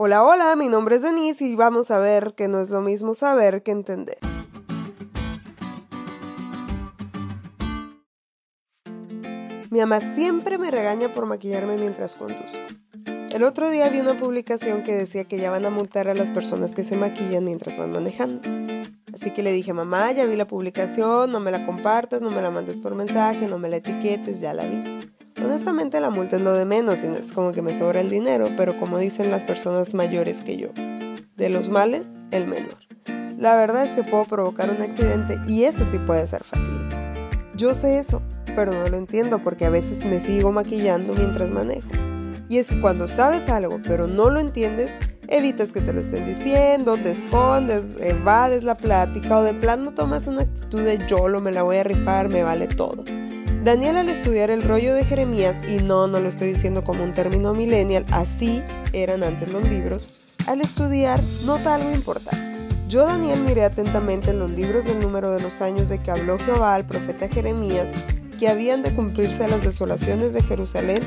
Hola, hola, mi nombre es Denise y vamos a ver que no es lo mismo saber que entender. Mi mamá siempre me regaña por maquillarme mientras conduzco. El otro día vi una publicación que decía que ya van a multar a las personas que se maquillan mientras van manejando. Así que le dije, mamá, ya vi la publicación, no me la compartas, no me la mandes por mensaje, no me la etiquetes, ya la vi. Honestamente la multa es lo de menos y no es como que me sobra el dinero, pero como dicen las personas mayores que yo, de los males, el menor. La verdad es que puedo provocar un accidente y eso sí puede ser fatídico. Yo sé eso, pero no lo entiendo porque a veces me sigo maquillando mientras manejo. Y es que cuando sabes algo pero no lo entiendes, evitas que te lo estén diciendo, te escondes, evades la plática o de plano tomas una actitud de yo lo me la voy a rifar, me vale todo. Daniel al estudiar el rollo de Jeremías, y no, no lo estoy diciendo como un término millennial, así eran antes los libros, al estudiar nota algo importante. Yo, Daniel, miré atentamente en los libros del número de los años de que habló Jehová al profeta Jeremías que habían de cumplirse las desolaciones de Jerusalén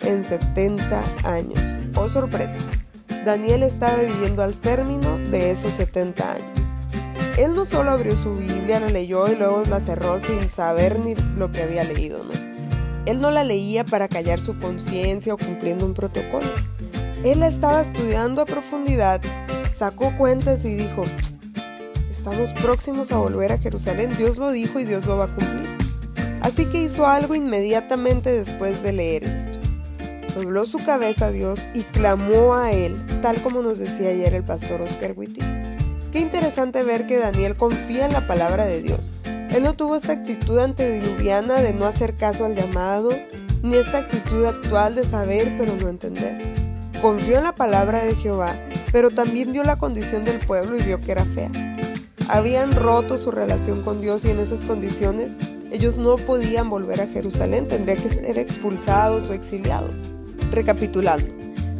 en 70 años. Oh sorpresa, Daniel estaba viviendo al término de esos 70 años. Él no solo abrió su Biblia, la leyó y luego la cerró sin saber ni lo que había leído, ¿no? Él no la leía para callar su conciencia o cumpliendo un protocolo. Él la estaba estudiando a profundidad, sacó cuentas y dijo, estamos próximos a volver a Jerusalén, Dios lo dijo y Dios lo va a cumplir. Así que hizo algo inmediatamente después de leer esto. Dobló su cabeza a Dios y clamó a Él, tal como nos decía ayer el pastor Oscar Witty. Qué interesante ver que Daniel confía en la palabra de Dios. Él no tuvo esta actitud antediluviana de no hacer caso al llamado, ni esta actitud actual de saber pero no entender. Confió en la palabra de Jehová, pero también vio la condición del pueblo y vio que era fea. Habían roto su relación con Dios y en esas condiciones ellos no podían volver a Jerusalén, tendrían que ser expulsados o exiliados. Recapitulando,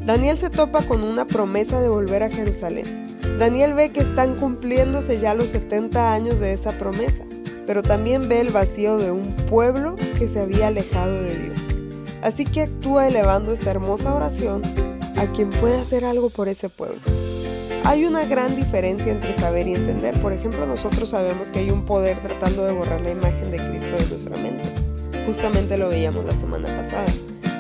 Daniel se topa con una promesa de volver a Jerusalén. Daniel ve que están cumpliéndose ya los 70 años de esa promesa, pero también ve el vacío de un pueblo que se había alejado de Dios. Así que actúa elevando esta hermosa oración a quien pueda hacer algo por ese pueblo. Hay una gran diferencia entre saber y entender. Por ejemplo, nosotros sabemos que hay un poder tratando de borrar la imagen de Cristo de nuestra mente. Justamente lo veíamos la semana pasada.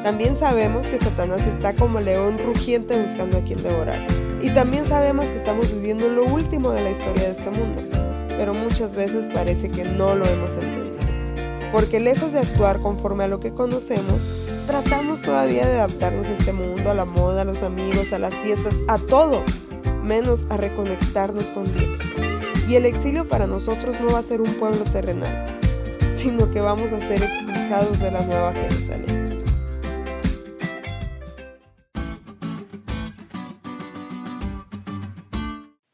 También sabemos que Satanás está como león rugiente buscando a quien devorar. Y también sabemos que estamos viviendo lo último de la historia de este mundo, pero muchas veces parece que no lo hemos entendido. Porque lejos de actuar conforme a lo que conocemos, tratamos todavía de adaptarnos a este mundo, a la moda, a los amigos, a las fiestas, a todo, menos a reconectarnos con Dios. Y el exilio para nosotros no va a ser un pueblo terrenal, sino que vamos a ser expulsados de la nueva Jerusalén.